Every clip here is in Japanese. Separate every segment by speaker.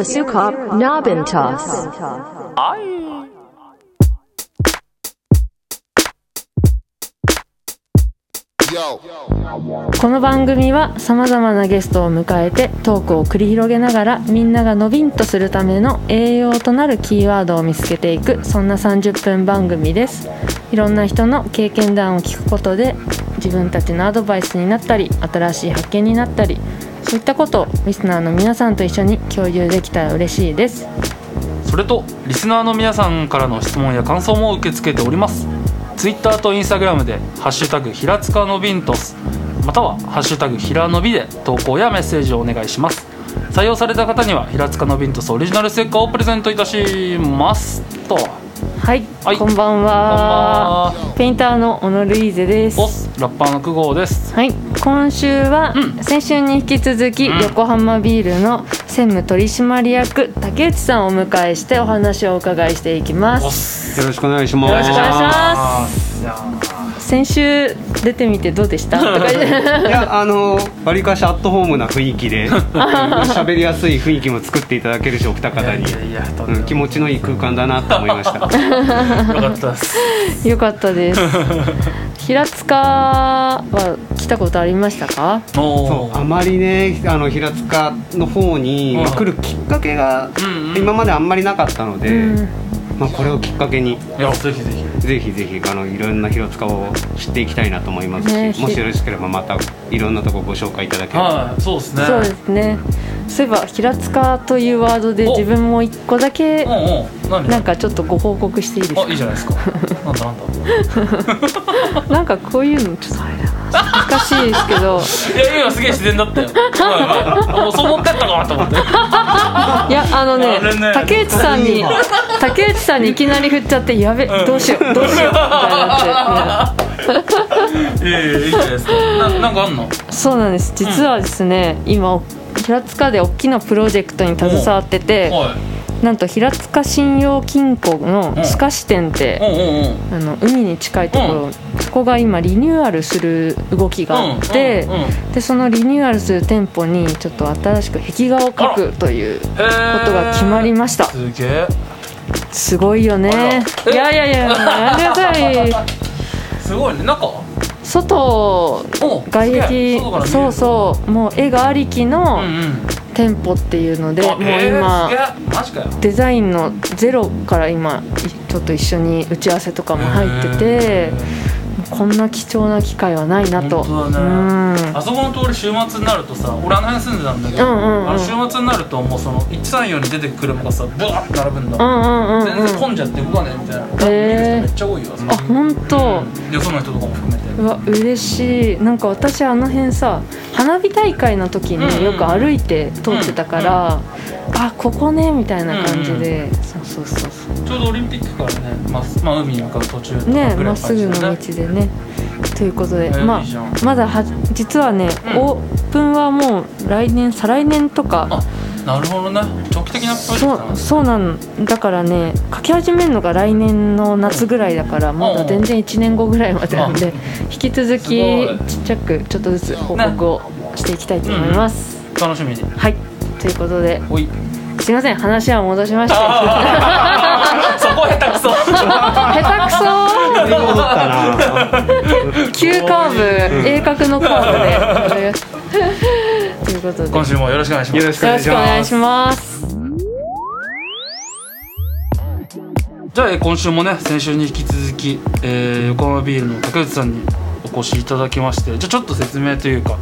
Speaker 1: ト
Speaker 2: Irasukop Nobintos.
Speaker 3: この番組はさまざまなゲストを迎えてトークを繰り広げながらみんながのびんとするための栄養となるキーワードを見つけていくそんな30分番組ですいろんな人の経験談を聞くことで自分たちのアドバイスになったり新しい発見になったりそういったことをリスナーの皆さんと一緒に共有できたら嬉しいです。
Speaker 4: それとリスナーの皆さんからの質問や感想も受け付けております。ツイッターとインスタグラムで「ハッシュタグひらつかのビントス」または「ハッシュタグひらのび」で投稿やメッセージをお願いします。採用された方にはひらつかのビントスオリジナルステッカーをプレゼントいたします。と。
Speaker 3: はい、
Speaker 4: はい。
Speaker 3: こんばんは。ペインターの小野ルイーゼです。
Speaker 4: おラッパーの久保です。
Speaker 3: はい、今週は、
Speaker 4: うん。
Speaker 3: 先週に引き続き、
Speaker 4: うん。
Speaker 3: 横浜ビールの専務取締役竹内さんをお迎えしてお話をお伺いしていきます。
Speaker 4: す。
Speaker 5: よろしくお願いします。
Speaker 3: よろしくお願いします先週出てみてどうでした？
Speaker 5: いや、あの、わりかしアットホームな雰囲気で、喋りやすい雰囲気も作っていただけるし、お二方に。気持ちのいい空間だなと思いました。
Speaker 4: よかったです。
Speaker 3: よかったです。平塚は来たことありましたか？
Speaker 4: お
Speaker 5: そう、あ
Speaker 4: ー
Speaker 5: まりね、あの平塚の方に、来るきっかけが今まであんまりなかったので。
Speaker 3: うん。
Speaker 5: まあ、これをきっかけに。
Speaker 4: いやぜひぜひ
Speaker 5: ぜひぜひ、あの、いろんな平塚を知っていきたいなと思いますし、
Speaker 3: ね
Speaker 5: もしよろしければ、またいろんなとこご紹介いただければ。
Speaker 4: はいそうですね。
Speaker 3: そうですね。そういえば平塚というワードで
Speaker 4: お。
Speaker 3: 自分も一個だけなんかちょっとご報告していいですか？
Speaker 4: あいいじゃないですか。なんだ？なんだ
Speaker 3: なんかこういうのちょっとあれだな恥ずかしいですけど。
Speaker 4: いや今すげえ自然だったよ。もうそう思ってったかなと思って。
Speaker 3: いやあのね
Speaker 4: ね。
Speaker 3: 竹内さんに竹内さんにいきなり振っちゃってやべ
Speaker 4: うん。
Speaker 3: どうしようどうしようみたいになって
Speaker 4: いやいやいいじゃないですか。ななんかあんの？
Speaker 3: そうなんです。実はですね、今平塚で大きなプロジェクトに携わってて
Speaker 4: は
Speaker 3: なんと平塚信用金庫の
Speaker 4: うん
Speaker 3: スカ支店って、
Speaker 4: いうんうんうん。
Speaker 3: あの海に近いところ、そこが今リニューアルする動きがあって、
Speaker 4: うんうんうん。
Speaker 3: でそのリニューアルする店舗にちょっと新しく壁画を描くということが決まりました。
Speaker 4: すげえ
Speaker 3: すごいよね。いやいやいややめなさい。
Speaker 4: すごいね。中？
Speaker 3: 外
Speaker 4: お
Speaker 3: 外壁そうそう。もう絵がありき
Speaker 4: うん
Speaker 3: の
Speaker 4: うん
Speaker 3: 店舗っていうので、
Speaker 4: あ
Speaker 3: もう
Speaker 4: えー
Speaker 3: 今、
Speaker 4: すげえ。マジかよ。
Speaker 3: デザインのゼロから今いちょっと一緒に打ち合わせとかも入っててこんな貴重な機会はないなと。
Speaker 4: 本当だね。
Speaker 3: うん。
Speaker 4: あそこの通り週末になるとさ俺あの辺住んでたんだけど、
Speaker 3: うんうんうん。
Speaker 4: あの週末になるともうその134に出てくる車がさブワーって並ぶんだ、
Speaker 3: うんうんうん
Speaker 4: 全然混んじゃって動かねえみたいな、
Speaker 3: へー
Speaker 4: 見る人めっちゃ多いよ
Speaker 3: あ本当
Speaker 4: うん。よその人とかも含めて
Speaker 3: うわ嬉しい。なんか私あの辺さ花火大会の時
Speaker 4: うんうん。
Speaker 3: によく歩いて通ってたから、あここねみたいな感じで、そうそうそうそ
Speaker 4: ちょうどオリンピックからね、まあまあ、海に向かう途中
Speaker 3: ねまっすぐの道でね。ということで、
Speaker 4: えー
Speaker 3: まあまだは実はね、
Speaker 4: うん。
Speaker 3: オープンはもう来年再来年とか
Speaker 4: あなるほどね長期的なプロジェクトなん
Speaker 3: そうそうなんだからね書き始めるのが来年の夏ぐらいだからまだ全然1年後ぐらいまでなんで引き続
Speaker 4: す
Speaker 3: きちっちゃくちょっとずつ報告をしていきたいと思います、
Speaker 4: 楽しみに。
Speaker 3: はい。ということで
Speaker 4: おい。
Speaker 3: すいません話は戻しまして
Speaker 4: そこ下手くそ。
Speaker 3: 下手くそ。
Speaker 5: 全然戻ったな。
Speaker 3: 急カーブ鋭角のカーブでということで。
Speaker 4: 今週もよろしくお願いします。
Speaker 5: よろしくお
Speaker 3: 願い
Speaker 5: し
Speaker 3: します。
Speaker 4: じゃあえー今週もね先週に引き続き、えー横浜ビールの竹内さんにお越しいただきましてじゃあちょっと説明というか、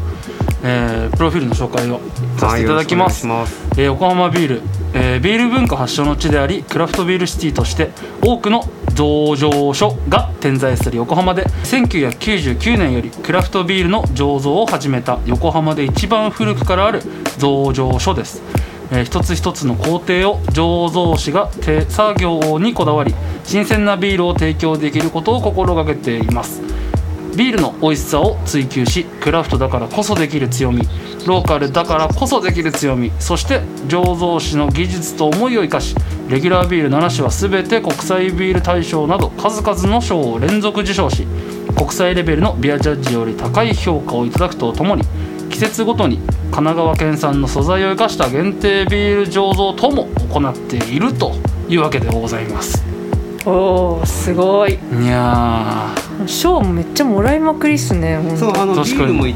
Speaker 4: えープロフィールの紹介をさせていただきます,、
Speaker 5: はい
Speaker 4: えー横浜ビール、えービール文化発祥の地でありクラフトビールシティとして多くの醸造所が点在する横浜で1999年よりクラフトビールの醸造を始めた横浜で一番古くからある醸造所です、えー一つ一つの工程を醸造士が手作業にこだわり新鮮なビールを提供できることを心がけています。ビールの美味しさを追求しクラフトだからこそできる強み。ローカルだからこそできる強み。そして醸造士の技術と思いを生かしレギュラービール7種は全て国際ビール大賞など数々の賞を連続受賞し国際レベルのビアジャッジより高い評価をいただくとともに季節ごとに神奈川県産の素材を生かした限定ビール醸造とも行っているというわけでございます。
Speaker 3: おおすごい。
Speaker 4: いや
Speaker 3: 賞もめっちゃもらいまくりっすねほんと。
Speaker 5: そうあのビールも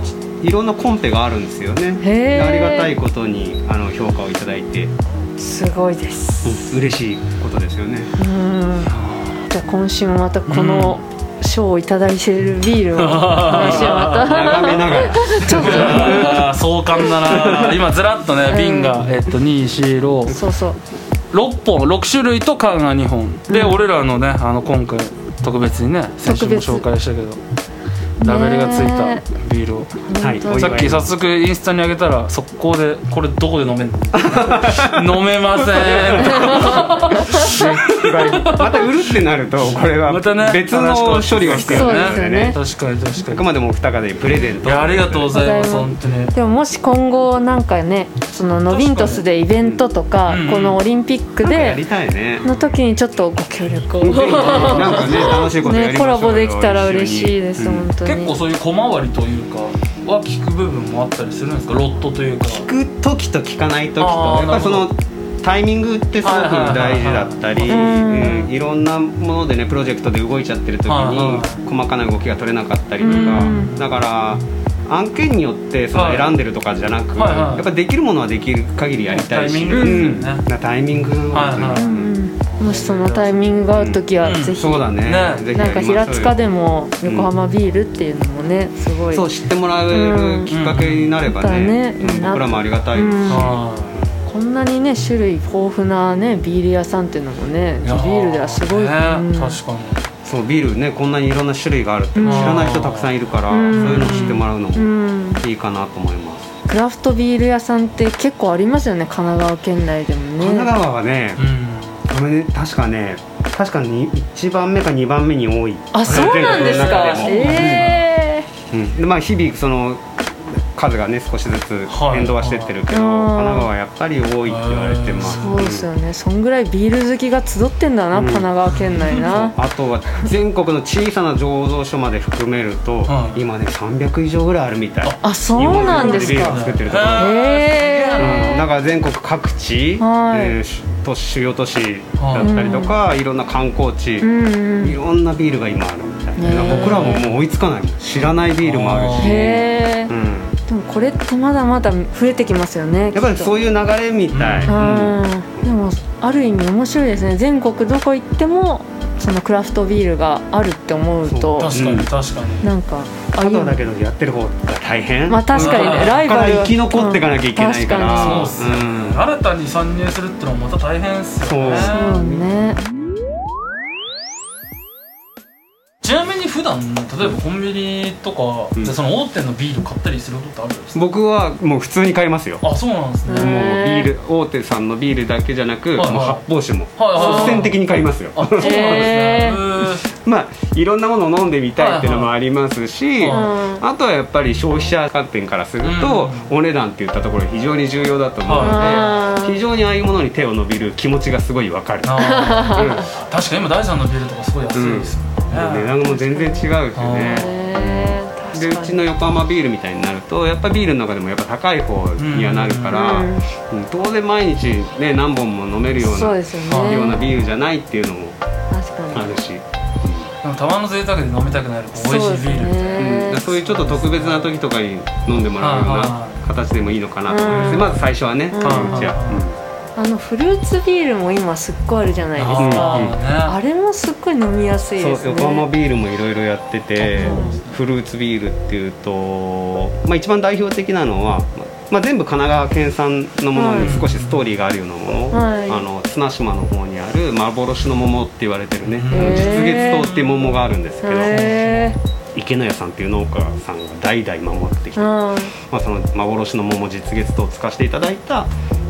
Speaker 5: いろんなコンペがあるんですよね。ありがたいことにあの評価をいただいて、
Speaker 3: すごいです。
Speaker 5: うん嬉しいことですよね。
Speaker 3: うん。じゃあ今週もまたこの賞をいただいてるビールを 来週また。
Speaker 5: 眺めながら。
Speaker 4: ーあー壮観だな。今ずらっとね瓶が、えっと246
Speaker 3: そうそう。
Speaker 4: 本6種類と缶が2本。で、
Speaker 3: うん。
Speaker 4: 俺らのねあの今回特別にね先週も紹介したけどラベルがついたビールを、
Speaker 5: はい。
Speaker 4: さっき早速インスタにあげたら速攻でこれどこで飲めんの？飲めません。
Speaker 5: また売るってなるとこれは
Speaker 4: またね。
Speaker 5: 別の処理が必要
Speaker 3: そう
Speaker 5: なんですよね。
Speaker 4: 確かに確かに。
Speaker 5: あくまでもお二方にプレゼント。
Speaker 4: いやありがとうございます本当に。
Speaker 3: でももし今後なんかねそのノビントスでイベントとか
Speaker 4: うん
Speaker 3: このオリンピック
Speaker 5: なんかやり
Speaker 3: で
Speaker 5: たいね。
Speaker 3: の時にちょっとご協力を。
Speaker 5: なんかね楽しいことやりましょうよ。
Speaker 3: ねコラボできたら嬉しいです
Speaker 5: うん。
Speaker 3: 本当に。
Speaker 4: 結構そういう小回りというかは聞く部分もあったりするんですか？ロットというか。
Speaker 5: 聞く時と聞かない時とやっぱりそのタイミングってすごく大事だったり
Speaker 3: はい
Speaker 5: ろんなものでねプロジェクトで動いちゃってる時に細かな動きが取れなかったりとか。
Speaker 3: うん。
Speaker 5: だから案件によってその
Speaker 4: はい。
Speaker 5: 選んでるとかじゃなく
Speaker 4: はいはい。
Speaker 5: やっぱできるものはできる限りやりたいし
Speaker 4: タイミングですよね。
Speaker 5: うん。タイミングを
Speaker 4: は
Speaker 3: もしそのタイミングが合う時は
Speaker 4: うん。
Speaker 3: ぜひ。
Speaker 5: そうだね。
Speaker 4: ね。
Speaker 3: なんか平塚でも横浜ビールっていうのもねすごい。
Speaker 5: そう知ってもらえるきっかけになれば
Speaker 3: うん。
Speaker 5: ね
Speaker 3: うん。
Speaker 5: うん僕らもありがたいです。
Speaker 3: うん。
Speaker 4: は
Speaker 3: こんなにね種類豊富なねビール屋さんっていうのもねビールではすごい、
Speaker 4: ね
Speaker 3: うん。
Speaker 4: 確かに
Speaker 5: そうビールねこんなにいろんな種類があるって知
Speaker 3: うん。
Speaker 5: らない人たくさんいるからそう
Speaker 3: うん
Speaker 5: いうのを知ってもらうの
Speaker 3: う
Speaker 5: も
Speaker 3: ん。
Speaker 5: いいかなと思います。
Speaker 3: クラフトビール屋さんって結構ありますよね神奈川県内でもね。
Speaker 5: 神奈川はね
Speaker 4: うん。
Speaker 5: これね確かね確かに1番目か2番目に多い。
Speaker 3: あそうなんですか。
Speaker 5: 全国の中でも。
Speaker 3: え
Speaker 5: うん。でまあ日々その数がね少しずつ
Speaker 4: はい。
Speaker 5: 変動はしてってるけど、
Speaker 3: うん。
Speaker 5: 神奈川はやっぱり多いって言われてます、
Speaker 3: ー、そうですよね。そんぐらいビール好きが集ってんだな、
Speaker 5: うん。
Speaker 3: 神奈川県内な。
Speaker 5: あとは全国の小さな醸造所まで含めると、
Speaker 4: はい。
Speaker 5: 今ね300以上ぐらいあるみたい。
Speaker 3: あそうなんですか。
Speaker 5: でビールを作ってるとこ。ろ
Speaker 3: へえ
Speaker 5: うん、だから全国各地、
Speaker 3: はい。
Speaker 5: え都市主要都市だったりとか、い。ろんな観光地、いろんなビールが今あるみたいな、僕らももう追いつかない。知らないビールもあるし、
Speaker 3: へえ
Speaker 5: うん、
Speaker 3: でもこれってまだまだ増えてきますよね
Speaker 5: やっぱりそう
Speaker 3: い
Speaker 5: いう流れみたい、
Speaker 4: う
Speaker 3: うん。でもある意味面白いですね。全国どこ行ってもそのクラフトビールがあるって思うと
Speaker 4: 確かに確かに。
Speaker 3: なんかあ
Speaker 5: ただだけどやってる方が大変。
Speaker 3: まあ確かにね
Speaker 4: うん。
Speaker 3: ライバル。
Speaker 5: だから生き残っていかなきゃいけないから、
Speaker 3: うん。確
Speaker 4: そうっすね
Speaker 5: うん。
Speaker 4: 新たに参入するってのはまた大変っすよね。
Speaker 5: そう。
Speaker 3: そうね
Speaker 4: 普段例えばコンビニとか
Speaker 5: うん。
Speaker 4: でその大手のビール買ったりすることってあるんですか？
Speaker 5: 僕はもう普通に買いますよ。
Speaker 4: あそうなんですね。
Speaker 3: うん
Speaker 5: もうビ
Speaker 3: へー
Speaker 5: ール大手さんのビールだけじゃなく、
Speaker 4: はいはい
Speaker 5: もう発泡酒も。
Speaker 4: はいはいはい
Speaker 5: 率先的に買いますよ。
Speaker 4: あそうなんですね
Speaker 5: まあいろんなものを飲んでみたいっていうのもありますし、
Speaker 4: はい
Speaker 3: はい。
Speaker 5: あとはやっぱり消費者観点からすると、お値段っていったところ非常に重要だと思うので、
Speaker 3: はい
Speaker 5: 非常にああいうものに手を伸びる気持ちがすごいわかる、
Speaker 4: あ
Speaker 5: うん
Speaker 4: ー。確かに今第三のビールとかすごい安いですもんね。
Speaker 5: 値段も全然違うしね。でうちの横浜ビールみたいになるとやっぱビールの中でもやっぱ高い方にはなるから、
Speaker 3: うん。
Speaker 5: うん。当然毎日ね何本も飲めるような
Speaker 3: ね。
Speaker 5: ようなビールじゃないっていうのも
Speaker 3: 確かに。
Speaker 5: あるし、
Speaker 4: でもたまの贅沢で飲みたくなる美味しいビールみたいな。
Speaker 5: うん、そういうちょっと特別な時とかに飲んでもらうような
Speaker 4: は
Speaker 5: 形でもいいのかなと思います、
Speaker 3: うん。
Speaker 5: まず最初はね、
Speaker 3: うあのフルーツビールも今すっごいあるじゃないです
Speaker 5: うん
Speaker 3: か、
Speaker 5: うん。
Speaker 3: あれもすっごい飲みやすい
Speaker 5: そう
Speaker 3: ですね。
Speaker 5: 横浜ビールもいろいろやっててフルーツビールっていうと、まあ、一番代表的なのは、まあ、全部神奈川県産のものに少しストーリーがあるようなもの、
Speaker 3: はい。
Speaker 5: あの綱島の方にある幻の桃って言われてるね、実月糖っていう桃があるんですけど
Speaker 3: へ
Speaker 5: 池野屋さんっていう農家さんが代々守ってきて、
Speaker 3: ー
Speaker 5: まあ、その幻の桃実月糖を使わせていただいた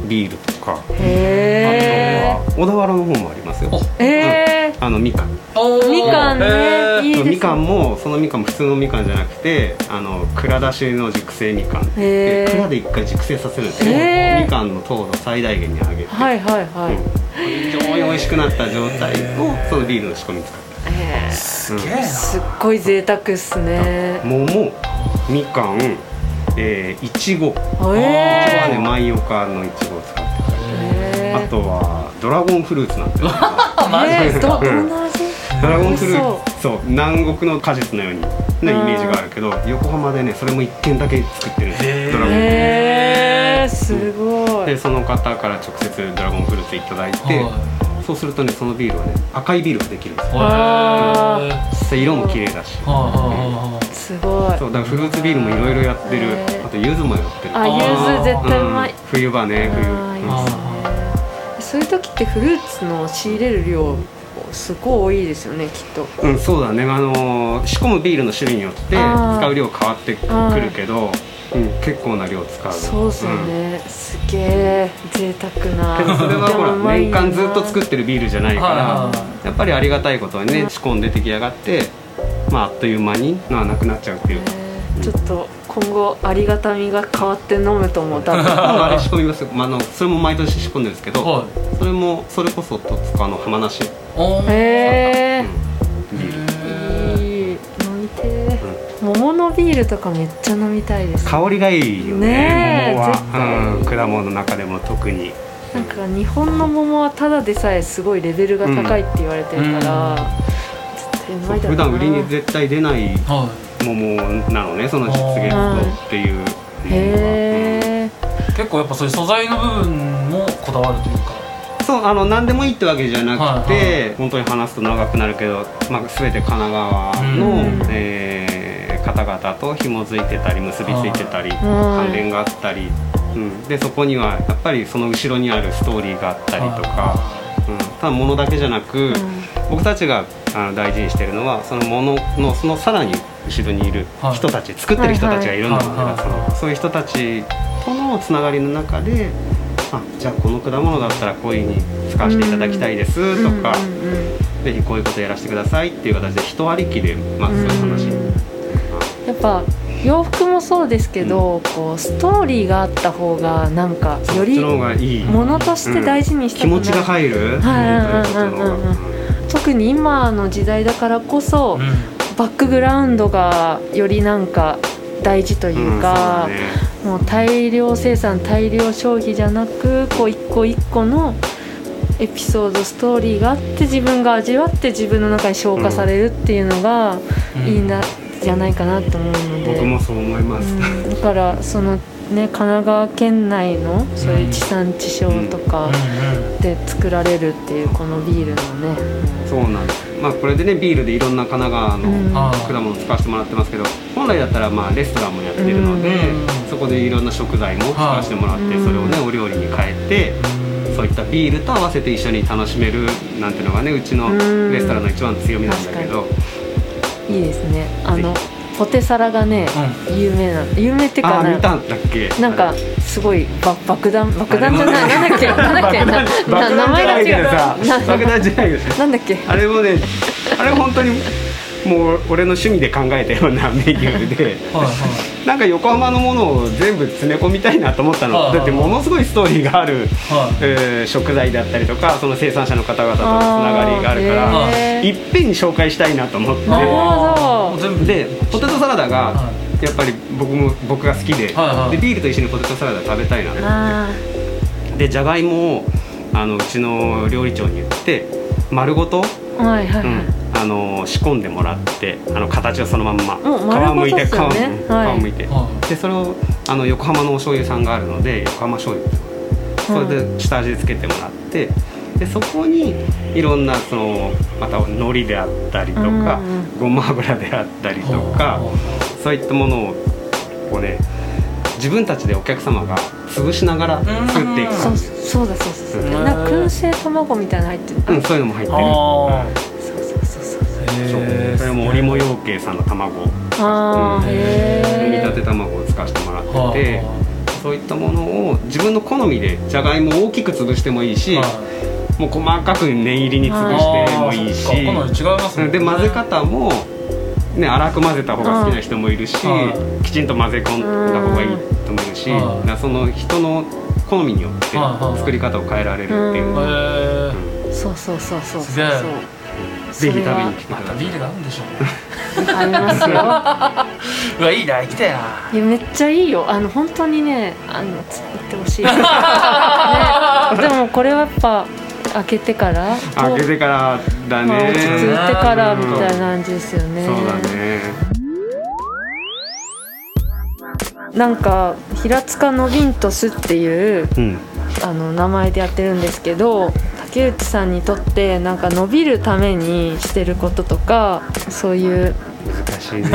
Speaker 5: ビールとか。あとは小田原の方もありますよ。
Speaker 4: お。
Speaker 3: えへ
Speaker 5: あのみかん。
Speaker 3: みかんね。いいですね。
Speaker 5: みかんもそのみかんも普通のみかんじゃなくてあの蔵出しの熟成みかん。で蔵で一回熟成させるんですよ。
Speaker 3: へー。
Speaker 5: みかんの糖度最大限に上げて、
Speaker 3: はいはいはい、
Speaker 5: うん。非常に美味しくなった状態をそのビールの仕込みに使って
Speaker 3: えー。
Speaker 4: すげえな。
Speaker 3: すっごい贅沢っすね。
Speaker 5: 桃みかんえーいちごいちごはね
Speaker 3: え
Speaker 5: 万葉化のいちごを使ってたり。
Speaker 3: え
Speaker 5: あとはドラゴンフルーツなんて。
Speaker 4: マジですか？
Speaker 5: ドラゴンフルーツ。そう。南国の果実のようになイメージがあるけど横浜でねそれも一軒だけ作ってるんですドラゴンフルーツ。
Speaker 3: すごい。
Speaker 5: でその方から直接ドラゴンフルーツいただいて、
Speaker 4: は
Speaker 5: そうするとねそのビールはね赤いビールができるんですよ。色も綺麗だし。
Speaker 3: すごい。
Speaker 5: そうだからフルーツビールもいろいろやってるあと柚子もやってる。
Speaker 3: あ柚子絶対うまい。
Speaker 5: ん。冬場ね冬。
Speaker 3: そういう時ってフルーツの仕入れる量すごい多いですよねきっと。
Speaker 5: うん、うんそうだね。あのー仕込むビールの種類によって使う量変わってくるけど、うん、結構な量使う。
Speaker 3: そうっすよね、すげえ贅沢な。
Speaker 5: けどそれはほら年
Speaker 3: な。
Speaker 5: 間ずっと作ってるビールじゃないから、やっぱりありがたいことにね仕込んで出来上がって、まあ、あっという間に、まあ、なくなっちゃうっていうか。
Speaker 3: えーちょっと今後ありがたみが変わって飲むと思う。
Speaker 5: あれ仕込みますよ、まあ、あのそれも毎年仕込んでるんです。けど、
Speaker 4: はい
Speaker 5: それもそれこそ戸塚の浜梨、
Speaker 3: へえ
Speaker 5: うんビー。ル
Speaker 3: いい飲みてえ桃のビールとかめっちゃ飲みたいです
Speaker 5: 香りがいいよね。
Speaker 3: ねえ
Speaker 5: 桃
Speaker 3: 絶対。
Speaker 5: は、うん、果物の中でも特に。
Speaker 3: なんか日本の桃はただでさえすごいレベルが高いって言われてるから、絶対うまいだろうな。
Speaker 5: 普段売りに絶対出ない
Speaker 4: は
Speaker 5: 桃なのねその実現度っていう
Speaker 4: 結構やっぱそういう素材の部分もこだわるというか。
Speaker 5: そうあの何でもいいってわけじゃなくて、
Speaker 4: はいは
Speaker 5: 本当に話すと長くなるけど、まあ、全て神奈川の、
Speaker 3: うん。
Speaker 5: えー方々と紐づいてたり結びついてたり、
Speaker 3: ん
Speaker 5: 関連があったり、うん、でそこにはやっぱりその後ろにあるストーリーがあったりとか、うん、ただ物だけじゃなく、僕たちがあの大事にしてるのはそのもののそのさらに後ろにいる人たち、作ってる人たちがいるんだもんね、
Speaker 4: はいはい
Speaker 5: そのそういう人たちとのつながりの中であじゃあこの果物だったらこういうふうに使わせていただきたいですとか、
Speaker 3: うんうんうん。
Speaker 5: ぜひこういうことやらせてくださいっていう形で人ありきでまずそういう話、
Speaker 3: うんやっぱ洋服もそうですけど、こうストーリーがあった方がなんかよりものとして大事にしたくなる。
Speaker 5: 気持ちが入る、
Speaker 3: 特に今の時代だからこそ、バックグラウンドがよりなんか大事というか、もう大量生産大量消費じゃなくこう一個一個のエピソードストーリーがあって自分が味わって自分の中に消化されるっていうのがいいな、じゃないかなと思うので、
Speaker 5: 僕もそう思います、
Speaker 3: うん。だからそのね神奈川県内のそういう地産地消とかで作られるっていうこのビールのね、
Speaker 5: そうなんです。まあこれでねビールでいろんな神奈川
Speaker 3: うん。
Speaker 5: の
Speaker 4: あ
Speaker 5: 果物使わせてもらってますけど本来だったらまあレストランもやってるので、
Speaker 4: うん。
Speaker 5: そこでいろんな食材も使わせてもらって、
Speaker 3: うん。
Speaker 5: それをねお料理に変えて、そういったビールと合わせて一緒に楽しめるなんていうのがねうちの
Speaker 3: うん。
Speaker 5: レストランの一番の強みなんだけど、
Speaker 3: いいですね。あのポテサラがね、有名な有名ってかな
Speaker 5: 見たんだっけ？
Speaker 3: なんかすごいば爆弾爆弾じゃないなんだっけなんだっけな名前が違う。な
Speaker 5: 爆弾じゃないけど
Speaker 3: なんだっけ？
Speaker 5: あれもねあれ本当にもう俺の趣味で考えたようなメニューで。
Speaker 4: はいはい
Speaker 5: なんか横浜のものを全部詰め込みたいなと思ったの。
Speaker 4: はい。はい
Speaker 5: だってものすごいストーリーがある、
Speaker 4: はい。
Speaker 5: えー食材だったりとかその生産者の方々とのつながりがあるから
Speaker 3: あーへー
Speaker 5: いっぺんに紹介したいなと思って。でポテトサラダが
Speaker 4: は
Speaker 5: やっぱり僕も僕が好きで,、
Speaker 4: はいはい。
Speaker 5: でビールと一緒にポテトサラダ食べたいなと
Speaker 3: あ
Speaker 5: でじゃがいもをあのうちの料理長に言って丸ごと、
Speaker 3: あはいはいはい、
Speaker 5: うんあの仕込んでもらってあの形をそのまんま
Speaker 3: もう丸ごとっすよね。
Speaker 5: 皮,、
Speaker 3: はい。
Speaker 5: 皮むいて、
Speaker 4: は
Speaker 5: でそれをあの横浜のお醤油さんがあるので横浜醤油。それで下味つけてもらってでそこにいろんなそのまた海苔であったりとか、
Speaker 3: うんうん
Speaker 5: ごま油であったりとか、そういったものをこうね自分たちでお客様が潰しながら作っていく
Speaker 3: そうそうだそうだそうだ、
Speaker 4: うん。
Speaker 3: なんか燻製卵みたいなの入ってる、
Speaker 5: うん、そういうのも入ってる
Speaker 3: そう。そ
Speaker 5: れも織茂養鶏さんの卵。
Speaker 3: あー
Speaker 5: うん。
Speaker 3: へえ
Speaker 5: 煮立て卵を使わせてもらって
Speaker 4: は
Speaker 5: てそういったものを自分の好みでじゃがいもを大きく潰してもいいし、
Speaker 4: はい。
Speaker 5: もう細かく念入りに潰してもいいし、
Speaker 4: 違いますもんね。
Speaker 5: で混ぜ方もね粗く混ぜた方が好きな人もいるし
Speaker 4: う
Speaker 5: きちんと混ぜ込んだ方がいいと思うし
Speaker 4: うん
Speaker 5: だからその人の好みによって
Speaker 4: うん
Speaker 5: 作り方を変えられるっていう。
Speaker 3: そうそうそうそう
Speaker 4: すげえ。
Speaker 3: そう
Speaker 5: ぜひ食べに来て
Speaker 4: また
Speaker 5: ください。
Speaker 4: ビールがあるんでしょうね。
Speaker 3: ありますよ
Speaker 4: うわいいな行きたいな。い
Speaker 3: やめっちゃいいよ。あの本当にねあのつ行ってほしい、ね、でもこれはやっぱ開けてから
Speaker 5: 開けてからだ
Speaker 3: まあ、落ち着い
Speaker 5: ね
Speaker 3: てからみたいな感じですよね。
Speaker 5: そうだね。
Speaker 3: なんか平塚のビントスっていう
Speaker 5: うん。
Speaker 3: あの名前でやってるんですけど竹内さんにとってなんか伸びるためにしてることとかそういう
Speaker 5: 難しいね。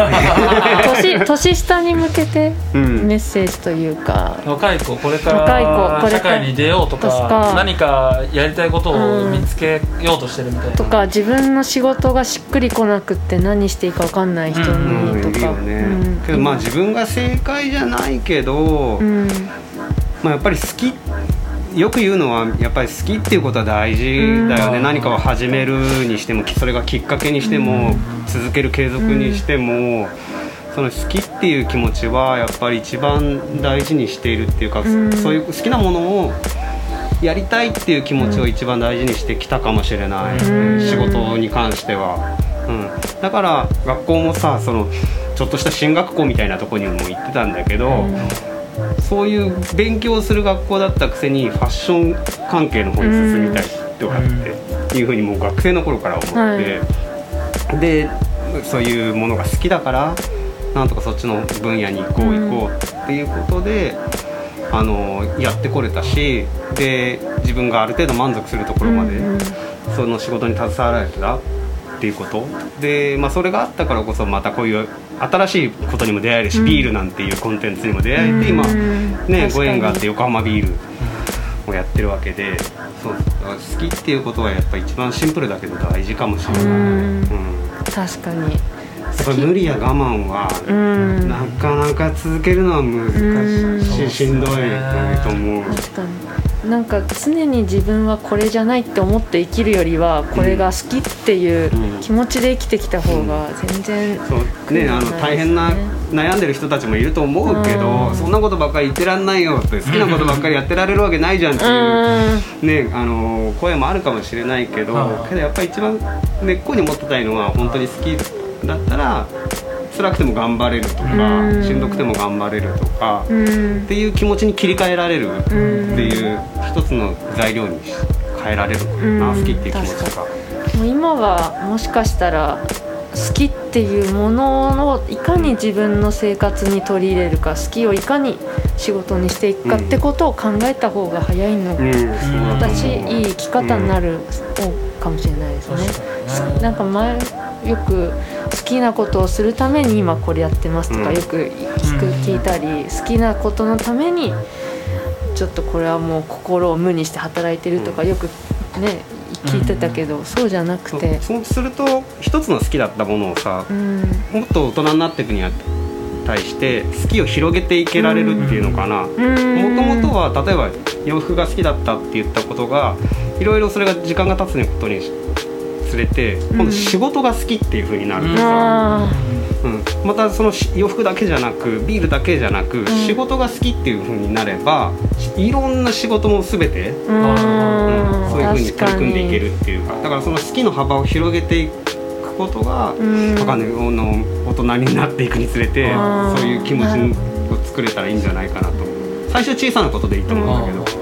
Speaker 3: 年 年下に向けて
Speaker 5: うん。
Speaker 3: メッセージというか、
Speaker 4: 若い子これから
Speaker 3: 若い子これから
Speaker 4: 社会に出ようと
Speaker 3: と
Speaker 4: か
Speaker 3: か。
Speaker 4: 何かやりたいことを見つけようとしてるみたいな、
Speaker 3: とか自分の仕事がしっくりこなくって何していいか分かんない人
Speaker 5: うん。
Speaker 3: にとか、うん。
Speaker 5: けどまあ自分が正解じゃないけど、
Speaker 3: うん。
Speaker 5: まあ、やっぱり好きよく言うのはやっぱり好きっていうことは大事だよね、
Speaker 4: うん。
Speaker 5: 何かを始めるにしてもそれがきっかけにしても、続ける継続にしても、その好きっていう気持ちはやっぱり一番大事にしているっていうか、
Speaker 3: ん。
Speaker 5: そういう好きなものをやりたいっていう気持ちを一番大事にしてきたかもしれない、
Speaker 3: うん。
Speaker 5: 仕事に関しては、うん、だから学校もさそのちょっとした進学校みたいなとこにも行ってたんだけど、そういう勉強をする学校だったくせにファッション関係の方に進みたいとかっていうふうにもう学生の頃から思って、でそういうものが好きだからなんとかそっちの分野に行こう
Speaker 3: うん
Speaker 5: 行こうっていうことで。あのやってこれたしで自分がある程度満足するところまで、
Speaker 3: うん
Speaker 5: その仕事に携わられてたっていうこと？で、まあ、それがあったからこそまたこういう新しいことにも出会えるし、
Speaker 3: うん。
Speaker 5: ビールなんていうコンテンツにも出会えて、
Speaker 3: うん。
Speaker 5: 今ねご縁があって横浜ビールをやってるわけでそう。好きっていうことはやっぱ一番シンプルだけど大事かもしれない、
Speaker 3: う
Speaker 5: うん。
Speaker 3: ん確かに。
Speaker 5: やっぱ無理や我慢は、
Speaker 3: うん。
Speaker 5: なかなか続けるのは難しい、
Speaker 3: うん。
Speaker 5: しんどいと思う。
Speaker 3: なんか常に自分はこれじゃないって思って生きるよりはこれが好きっていう
Speaker 5: うん。
Speaker 3: 気持ちで生きてきた方が全然
Speaker 5: そう。ね、あの大変な悩んでる人たちもいると思うけど、
Speaker 3: うん。
Speaker 5: そんなことばっかり言ってらんないよって好きなことばっかりやってられるわけないじゃんっていう、
Speaker 3: うん。
Speaker 5: ね、あの声もあるかもしれないけど、
Speaker 4: はい。
Speaker 5: けどやっぱり一番根っこに持ってたいのは本当に好きだったら辛くても頑張れるとか、
Speaker 3: うん。
Speaker 5: しんどくても頑張れるとか、
Speaker 3: う
Speaker 5: っ
Speaker 3: ん
Speaker 5: ていう気持ちに切り替えられるって
Speaker 3: ん
Speaker 5: いう一つの材料に変えられるな、
Speaker 3: うん。
Speaker 5: 好きっていう気持ち
Speaker 3: 確
Speaker 5: が。
Speaker 3: もう今はもしかしたら好きっていうものをいかに自分の生活に取り入れるか好きをいかに仕事にしていくかってことを考えた方が早いの
Speaker 5: うん。そうだと思う
Speaker 3: 私いい生き方になるかもしれないですね。すなんか前よく好きなことをするために今これやってますとか
Speaker 5: うん。
Speaker 3: よく聞く
Speaker 4: うん
Speaker 3: 聞いたり好きなことのためにちょっとこれはもう心を無にして働いてるとかよくね聞いてたけどそうじゃなくて。
Speaker 5: そうすると一つの好きだったものをさ
Speaker 3: うん。
Speaker 5: もっと大人になっていくには対して好きを広げていけられるっていうのかな。もともとは例えば洋服が好きだったって言ったことがいろいろそれが時間が経つことにつれて今度仕事が好きっていう風になるとさ、
Speaker 3: あ
Speaker 5: うん、またそのし洋服だけじゃなくビールだけじゃなく、仕事が好きっていう風になればいろんな仕事も全て、
Speaker 3: ー
Speaker 5: うん。
Speaker 3: うん。
Speaker 5: そういう風に
Speaker 3: 確か
Speaker 5: 取り組んでいけるっていうかだからその好きの幅を広げていくことが、
Speaker 3: うん。
Speaker 5: わかんないあの大人になっていくにつれてそういう気持ちを作れたらいいんじゃないかなと最初小さなことでいいと思うんだけど、
Speaker 3: す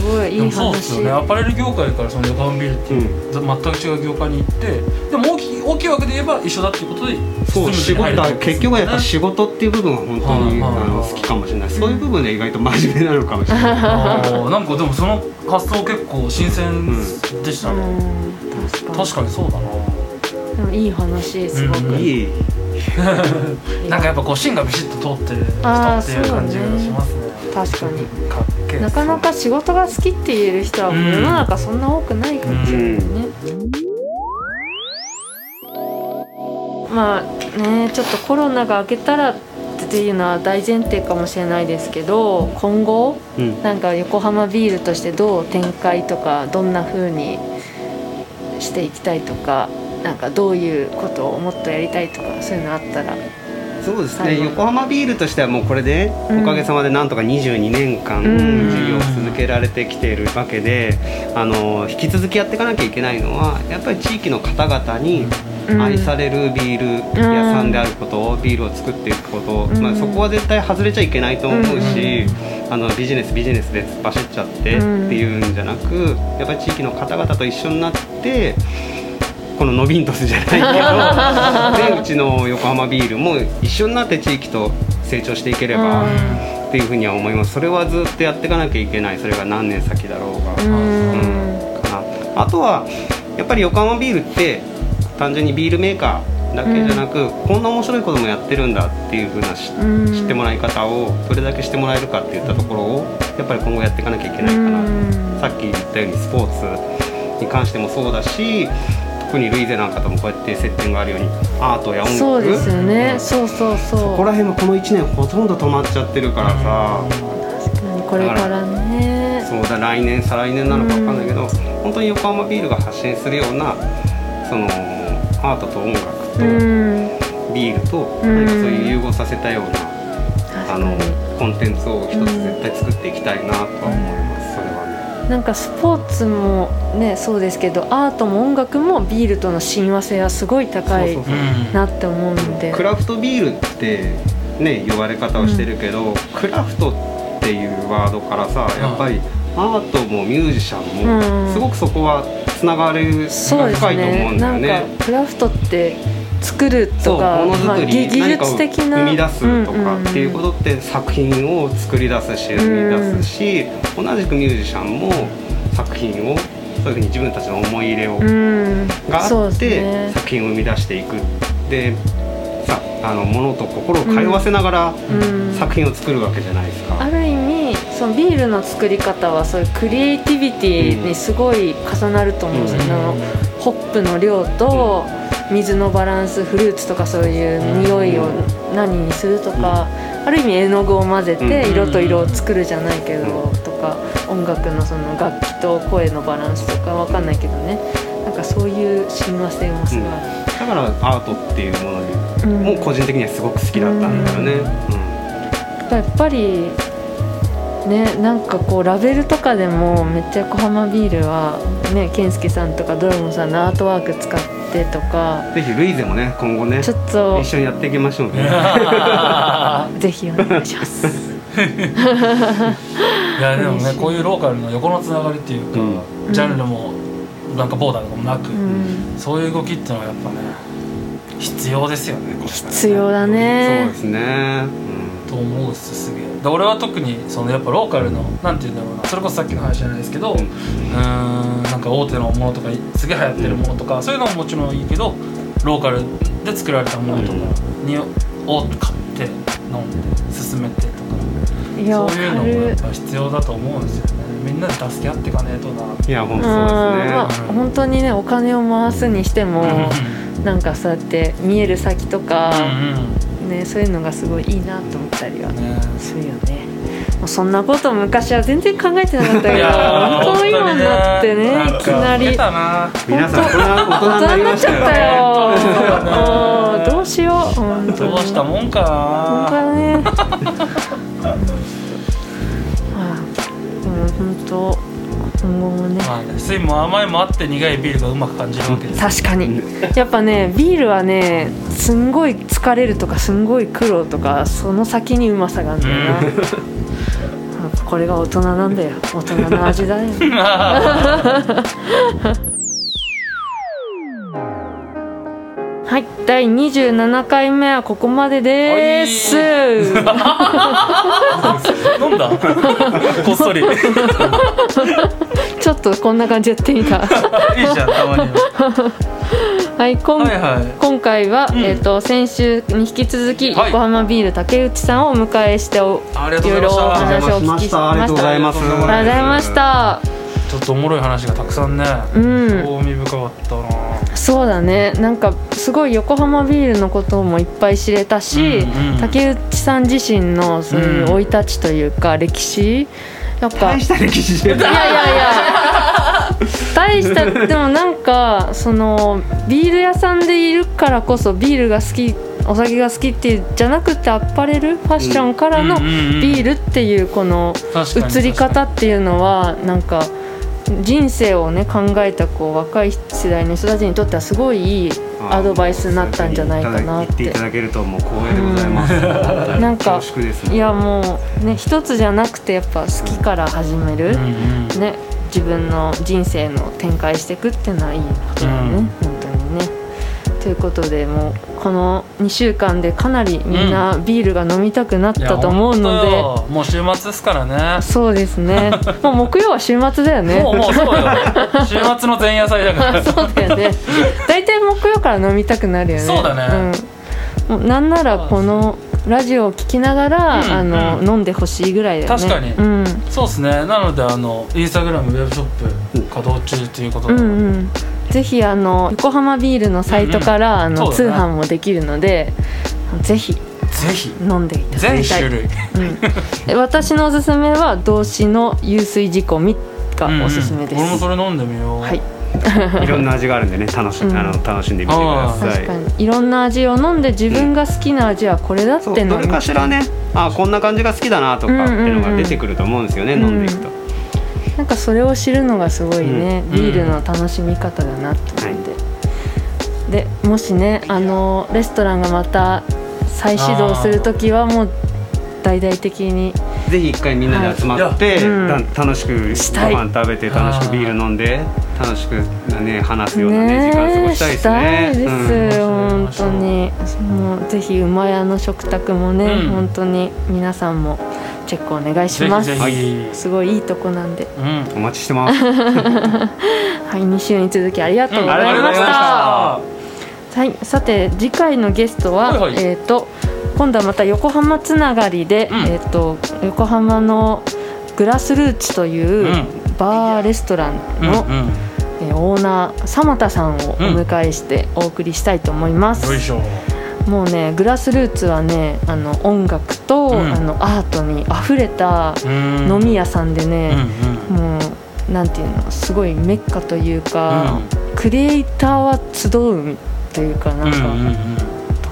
Speaker 3: ごいいい
Speaker 4: でもそうです
Speaker 3: 話
Speaker 4: よね。アパレル業界からその横浜ビルっていう、全く違う業界に行ってでも大きい大きい枠で言えば一緒だっていうことで
Speaker 5: そう仕事だ結局はやっぱ仕
Speaker 4: 事
Speaker 5: 事っていう部分は本当に、あの好きかもしれない。そういう部分で意外と真面目なのかもしれない。
Speaker 4: なんかでもその発想結構新鮮でした
Speaker 3: う
Speaker 4: ね、
Speaker 3: ん確かに。
Speaker 4: 確かにそうだな。
Speaker 3: でもいい話すごく、
Speaker 4: うん。
Speaker 5: いい。
Speaker 4: なんかやっぱこう芯がビシッと通ってる人っていう感じがしますね。
Speaker 3: 確かになかなか仕事が好きって言える人は
Speaker 4: うん
Speaker 3: 世の中そんな多くないかもしれないね、まあねちょっとコロナが明けたらっていうのは大前提かもしれないですけど今後
Speaker 5: うん。
Speaker 3: なんか横浜ビールとしてどう展開とかどんな風にしていきたいとかなんかどういうことをもっとやりたいとかそういうのあったら
Speaker 5: そうですね。横浜ビールとしてはもうこれで
Speaker 3: うん。
Speaker 5: おかげさまでなんとか22年間
Speaker 3: うん。
Speaker 5: 事業を続けられてきているわけであの引き続きやっていかなきゃいけないのはやっぱり地域の方々に
Speaker 3: うん。
Speaker 5: 愛されるビール屋さんであることビールを作っていくこと、
Speaker 3: うん。
Speaker 5: まあ、そこは絶対外れちゃいけないと思うし、あのビジネスビジネスで突っ走っちゃってって
Speaker 3: うん
Speaker 5: いうんじゃなくやっぱり地域の方々と一緒になってこのノビントスじゃないけど でうちの横浜ビールも一緒になって地域と成長していければっていうふうには思います。それはずっとやっていかなきゃいけない。それが何年先だろうが。
Speaker 3: うん。
Speaker 5: うんかな。あとはやっぱり横浜ビールって単純にビールメーカーだけじゃなく、こんな面白いこともやってるんだっていう風なし、
Speaker 3: うん。
Speaker 5: 知ってもらい方をどれだけしてもらえるかっていったところをやっぱり今後やっていかなきゃいけないかな、
Speaker 3: うん。
Speaker 5: さっき言ったようにスポーツに関してもそうだし特にルイゼなんかともこうやって接点があるようにアートや音楽？
Speaker 3: そうですよね。
Speaker 5: うん。
Speaker 3: そうそうそう。
Speaker 5: そこら辺もこの1年ほとんど止まっちゃってるからさ、
Speaker 3: 確かにこれからね。
Speaker 5: そうだ来年再来年なのか分かんないけど、本当に横浜ビールが発信するようなそのアートと音楽と
Speaker 3: うん。
Speaker 5: ビールと
Speaker 3: うん。
Speaker 5: 何かそういう融合させたような、あのコンテンツを一つ絶対作っていきたいなとは思います。
Speaker 3: なんかスポーツもねそうですけどアートも音楽もビールとの親和性はすごい高いなって思うんで。
Speaker 5: クラフトビールってね呼ばれ方をしてるけど、クラフトっていうワードからさやっぱりアートもミュージシャン
Speaker 3: うん。
Speaker 5: もすごくそこはつながる深いと思う
Speaker 3: ん
Speaker 5: んだよね。
Speaker 3: かクラフトって作るとか
Speaker 5: ものづくり、
Speaker 3: 技術的な
Speaker 5: 生み出すとかっていうことって作品を作り出すし生み出すし、同じくミュージシャンも作品をそういうふうに自分たちの思い入れを、があって、
Speaker 3: ね。
Speaker 5: 作品を生み出していくでさあの物と心を通わせながら
Speaker 3: うん。
Speaker 5: 作品を作るわけじゃないですか。
Speaker 3: ある意味そのビールの作り方はそういうクリエイティビティにすごい重なると思うんですよ、
Speaker 5: うん。
Speaker 3: あのホップの量と水のバランスフルーツとかそういう匂いを何にするとか、ある意味絵の具を混ぜて
Speaker 5: うん
Speaker 3: 色と色を作るじゃないけど、とか音楽のその楽器と声のバランスとかわかんないけどね。なんかそういう親和性もすごい。あ
Speaker 5: だからアートっていうものにも個人的にはすごく好きだったんだよね。
Speaker 3: やっぱりねなんかこうラベルとかでもめっちゃ横浜ビールはね健介さんとかドラゴンさんのアートワーク使ってとか。
Speaker 5: うんぜひルイゼもね今後ね
Speaker 3: ちょっと。
Speaker 5: 一緒にやっていきましょうね。
Speaker 3: ぜひお願いします。
Speaker 4: いやでもねこういうローカルの横のつながりっていうか、
Speaker 3: うん。
Speaker 4: ジャンルもなんかボーダーとかもなく、
Speaker 3: うん。
Speaker 4: そういう動きっていうのはやっぱね必要ですよね
Speaker 3: 必要だ
Speaker 5: そう
Speaker 3: ね
Speaker 5: ですね。
Speaker 4: と思うっすすげえ。で俺は特にそのやっぱローカルのなんていうんだろうなそれこそさっきの話じゃないですけど、う
Speaker 5: うん
Speaker 4: ーんなんか大手のものとかすげえ流行ってるものとか、そういうのももちろんいいけどローカルで作られたものとかにを買って飲んで進めてとかそういうのもや
Speaker 3: る
Speaker 4: っぱ必要だと思うんですよね。みんなで助け合っていかねえとな。
Speaker 5: いや本
Speaker 3: う
Speaker 5: そうですね。
Speaker 3: まあ本当にねお金を回すにしてもなんかそうやって見える先とか、
Speaker 4: うん
Speaker 3: ね、そういうのがすごいいいなと思ったりはするよね。もうそんなこと昔は全然考えてなかったけど本当今になってねいきなり
Speaker 5: 皆さん大人大
Speaker 3: 大
Speaker 5: 人にな
Speaker 3: っちゃ。ったよ。どうしよう本当に。
Speaker 4: どうしたもんか。
Speaker 3: 本当
Speaker 4: な
Speaker 3: だね。ま あでも本当今後もね。
Speaker 4: まあね酸いも甘いもあって苦いビールがうまく感じるわけです。
Speaker 3: 確かに。やっぱねビールはねすんごい疲れるとかすんごい苦労とかその先にうまさがあるんだよな、これが大人なんだよ。大人の味だよ はい第27回目はここまでです。
Speaker 4: 飲んだ？こっそり。いい
Speaker 3: ちょっとこんな感じやってみた
Speaker 4: じゃんたまには。
Speaker 3: はい今
Speaker 4: はいはい。
Speaker 3: 今回は、
Speaker 4: うん。
Speaker 3: えー、と先週に引き続き、
Speaker 4: はい。
Speaker 3: 横浜ビール竹内さんをお迎えしてお
Speaker 4: ありがと
Speaker 3: いうろいろお
Speaker 4: ございました。
Speaker 3: 話をお聞きしました。
Speaker 5: ありがとうございます。
Speaker 3: ありがとうございました
Speaker 4: ちょっとおもろい話がたくさんね
Speaker 3: うん。
Speaker 4: 興味深かったな。
Speaker 3: そうだね。なんかすごい横浜ビールのこともいっぱい知れたし、
Speaker 4: うんうん
Speaker 3: 竹内さん自身のそういう
Speaker 4: うん
Speaker 3: 生い立ちというか歴史？やっぱ
Speaker 5: 大した歴史じゃ
Speaker 3: い。やいやいや。大したでもなんかそのビール屋さんでいるからこそビールが好きお酒が好きっていうじゃなくてアパレルファッションからのビールっていうこの移り方っていうのはなんか人生をね考えたこう若い世代の人たちにとってはすごいいいアドバイスになったんじゃないかなっ
Speaker 5: 言って。い
Speaker 3: て
Speaker 5: ただけるともう光栄でございます、
Speaker 3: なんか
Speaker 5: 恐縮です
Speaker 3: いやもうね一つじゃなくてやっぱ好きから始める、
Speaker 4: うんうん。
Speaker 3: ね自分の人生の展開していくっていうのはいいことだよね、
Speaker 4: うん。
Speaker 3: ということでもうこの2週間でかなりみんなビールが飲みたくなったと思うので、
Speaker 4: 本当よもう週末ですからね。
Speaker 3: そうですね。もう木曜は週末だよね。
Speaker 4: もうもうそうよ。週末の前夜祭だから。
Speaker 3: そうだよね。大体木曜から飲みたくなるよね。
Speaker 4: そうだね。
Speaker 3: うん、もうなんならこのラジオを聞きながら、
Speaker 4: うん
Speaker 3: あの
Speaker 4: うん
Speaker 3: 飲んでほしいぐらいだよね。
Speaker 4: 確かに。
Speaker 3: うん、
Speaker 4: そうですね。なのであのインスタグラムウェブショップ稼働中ということで、
Speaker 3: うんうんぜひあの横浜ビールのサイトから、あの通販もできるのでぜひ
Speaker 4: ぜひ。
Speaker 3: 飲んでいただ
Speaker 4: 全
Speaker 3: きたい。
Speaker 4: 種類。
Speaker 3: うん、で私のおすすめは動詞の湧水仕込みがおすすめです、
Speaker 4: うんうん俺もそれ飲んでみよう。
Speaker 3: はい。
Speaker 5: いろんな味があるんでね楽し,、
Speaker 3: うん
Speaker 5: あの楽しんでみてください。
Speaker 3: 確かに。いろんな味を飲んで自分が好きな味はこれだって
Speaker 5: そうどれかしらね。あこんな感じが好きだなとかっていうのが出てくると思うんですよね、
Speaker 3: うん
Speaker 5: 飲んでいくと、
Speaker 3: なんかそれを知るのがすごいね、
Speaker 4: うん。
Speaker 3: ビールの楽しみ方だなと思って、でもしねあのレストランがまた再始動する時はもう大々的に
Speaker 5: ぜひ一回みんなで集まって、
Speaker 3: はい。
Speaker 5: 楽しくご飯食べて楽しくビール飲んで楽しくね話すようなね
Speaker 3: ね
Speaker 5: 時間過ごしたいですね。
Speaker 3: したいです、
Speaker 5: うん。
Speaker 3: 本当に。もうぜひ馬屋の食卓もね、
Speaker 4: うん。
Speaker 3: 本当に皆さんもチェックお願いします。
Speaker 4: ぜひぜひ。
Speaker 3: すごいいいとこなんで。
Speaker 4: うん。
Speaker 5: お待ちしてます。
Speaker 3: はい2週に続きありがとうございました、はい、さて次回のゲストは、
Speaker 4: はいはい。
Speaker 3: えっ、と今度はまた横浜つながりで、
Speaker 4: うん。
Speaker 3: えっ、と横浜のグラスルーツという
Speaker 4: うん。
Speaker 3: バーレストランの、
Speaker 4: うんうん。
Speaker 3: えーオーナー様田さんをお迎えしてお送りしたいと思います。もうねグラスルーツはねあの音楽と、
Speaker 4: うん。
Speaker 3: あのアートにあふれた
Speaker 4: うん。
Speaker 3: 飲み屋さんで
Speaker 4: うん
Speaker 3: ね、
Speaker 4: うん。
Speaker 3: もうなんていうのすごいメッカというか、
Speaker 4: う
Speaker 3: クリエイターは集うというかなんか、
Speaker 4: うんうんうん。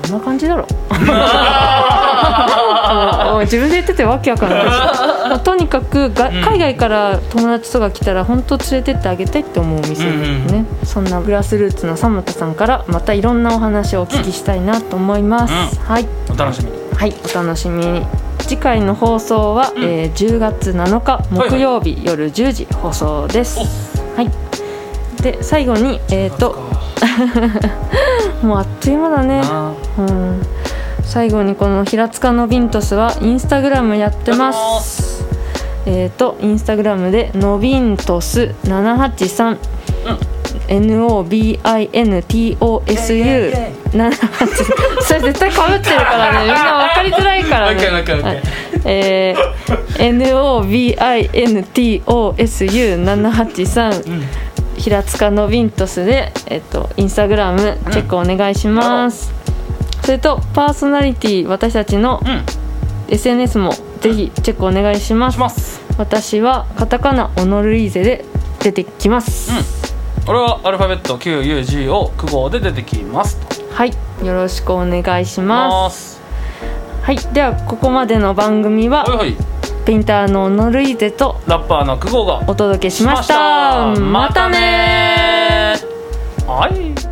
Speaker 3: どんな感じだろう？自分で言っててわけわかんないもうとにかくが、
Speaker 4: うん。
Speaker 3: 海外から友達とか来たら本当連れてってあげたいって思うお店ですね、
Speaker 4: うん。
Speaker 3: そんなグラスルーツのサムタさんからまたいろんなお話をお聞きしたいなと思います、
Speaker 4: うん。
Speaker 3: はい、
Speaker 4: お楽しみに。
Speaker 3: はい、お楽しみに。次回の放送は、
Speaker 4: うん。
Speaker 3: えー10月7日木曜日夜10時放送です、はい。で最後にえっ、と もうあっという間だね。
Speaker 4: な
Speaker 3: うん最後にこの平塚のビントスはインスタグラムやってます。えっ、とインスタグラムでのビントス783、NOBINTOSU 78 それ絶対かぶってるからね。みんな分かりづらいからね。
Speaker 4: OKOKOK
Speaker 3: はい。えー、NOBINTOSU783 平塚のビントスで、えっと、インスタグラムチェックお願いします、それとパーソナリティ私たちの
Speaker 4: うん。
Speaker 3: SNS もぜひチェックお願い
Speaker 4: します。
Speaker 3: 私はカタカナオノルイーゼで出てきます、
Speaker 4: 俺はアルファベット QUG を句号で出てきます。
Speaker 3: はい。よろしくお願いしま
Speaker 4: ます。
Speaker 3: はい。ではここまでの番組は
Speaker 4: はいはい。
Speaker 3: ペインターのオノルイーゼと
Speaker 4: ラッパーの句号が
Speaker 3: お届けしました。
Speaker 4: しました。
Speaker 3: またね
Speaker 4: はい